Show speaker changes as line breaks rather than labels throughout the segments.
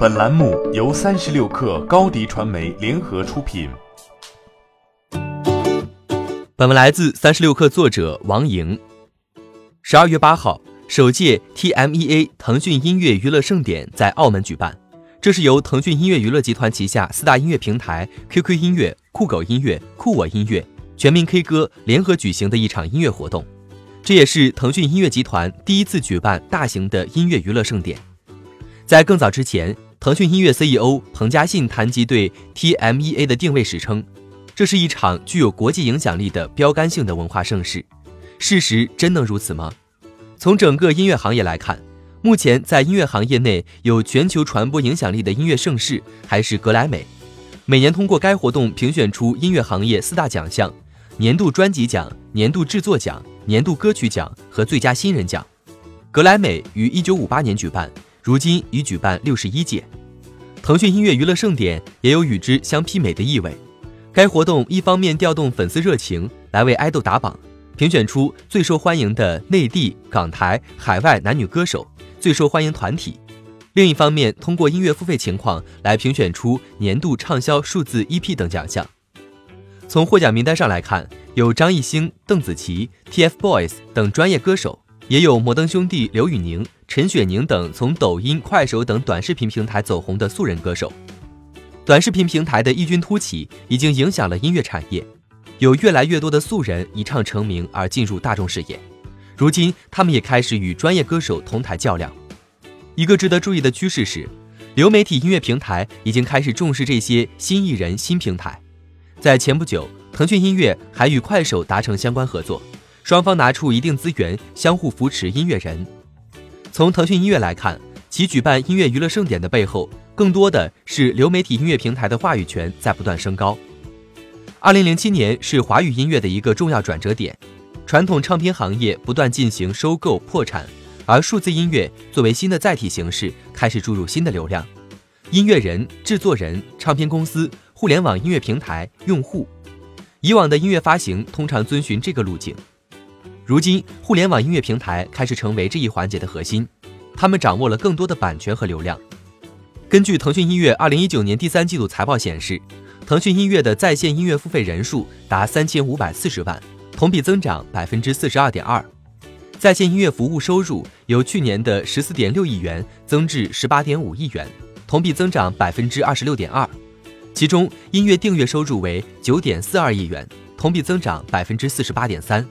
本栏目由三十六克高低传媒联合出品。
本文来自三十六克作者王莹。十二月八号，首届 TMEA 腾讯音乐娱乐盛典在澳门举办。这是由腾讯音乐娱乐集团旗下四大音乐平台 QQ 音乐、酷狗音乐、酷我音乐、全民 K 歌联合举行的一场音乐活动。这也是腾讯音乐集团第一次举办大型的音乐娱乐盛典。在更早之前，腾讯音乐 CEO 彭嘉信谈及对 TMEA 的定位时称，这是一场具有国际影响力的标杆性的文化盛事。事实真能如此吗？从整个音乐行业来看，目前在音乐行业内有全球传播影响力的音乐盛事还是格莱美。每年通过该活动评选出音乐行业四大奖项：年度专辑奖、年度制作奖、年度歌曲奖和最佳新人奖。格莱美于1958年举办。如今已举办六十一届，腾讯音乐娱乐盛典也有与之相媲美的意味。该活动一方面调动粉丝热情来为爱豆打榜，评选出最受欢迎的内地、港台、海外男女歌手、最受欢迎团体；另一方面通过音乐付费情况来评选出年度畅销数字 EP 等奖项。从获奖名单上来看，有张艺兴、邓紫棋、TFBOYS 等专业歌手。也有摩登兄弟刘宇宁、陈雪凝等从抖音、快手等短视频平台走红的素人歌手。短视频平台的异军突起已经影响了音乐产业，有越来越多的素人一唱成名而进入大众视野。如今，他们也开始与专业歌手同台较量。一个值得注意的趋势是，流媒体音乐平台已经开始重视这些新艺人、新平台。在前不久，腾讯音乐还与快手达成相关合作。双方拿出一定资源，相互扶持音乐人。从腾讯音乐来看，其举办音乐娱乐盛典的背后，更多的是流媒体音乐平台的话语权在不断升高。二零零七年是华语音乐的一个重要转折点，传统唱片行业不断进行收购破产，而数字音乐作为新的载体形式，开始注入新的流量。音乐人、制作人、唱片公司、互联网音乐平台、用户，以往的音乐发行通常遵循这个路径。如今，互联网音乐平台开始成为这一环节的核心，他们掌握了更多的版权和流量。根据腾讯音乐二零一九年第三季度财报显示，腾讯音乐的在线音乐付费人数达三千五百四十万，同比增长百分之四十二点二。在线音乐服务收入由去年的十四点六亿元增至十八点五亿元，同比增长百分之二十六点二。其中，音乐订阅收入为九点四二亿元，同比增长百分之四十八点三。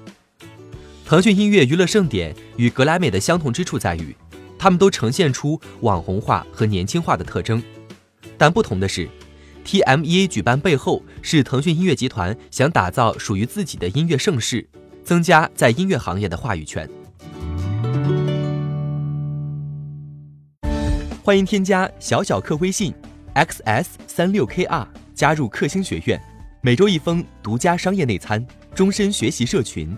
腾讯音乐娱乐盛典与格莱美的相同之处在于，他们都呈现出网红化和年轻化的特征。但不同的是，TMEA 举办背后是腾讯音乐集团想打造属于自己的音乐盛世，增加在音乐行业的话语权。欢迎添加小小客微信 xs 三六 kr 加入克星学院，每周一封独家商业内参，终身学习社群。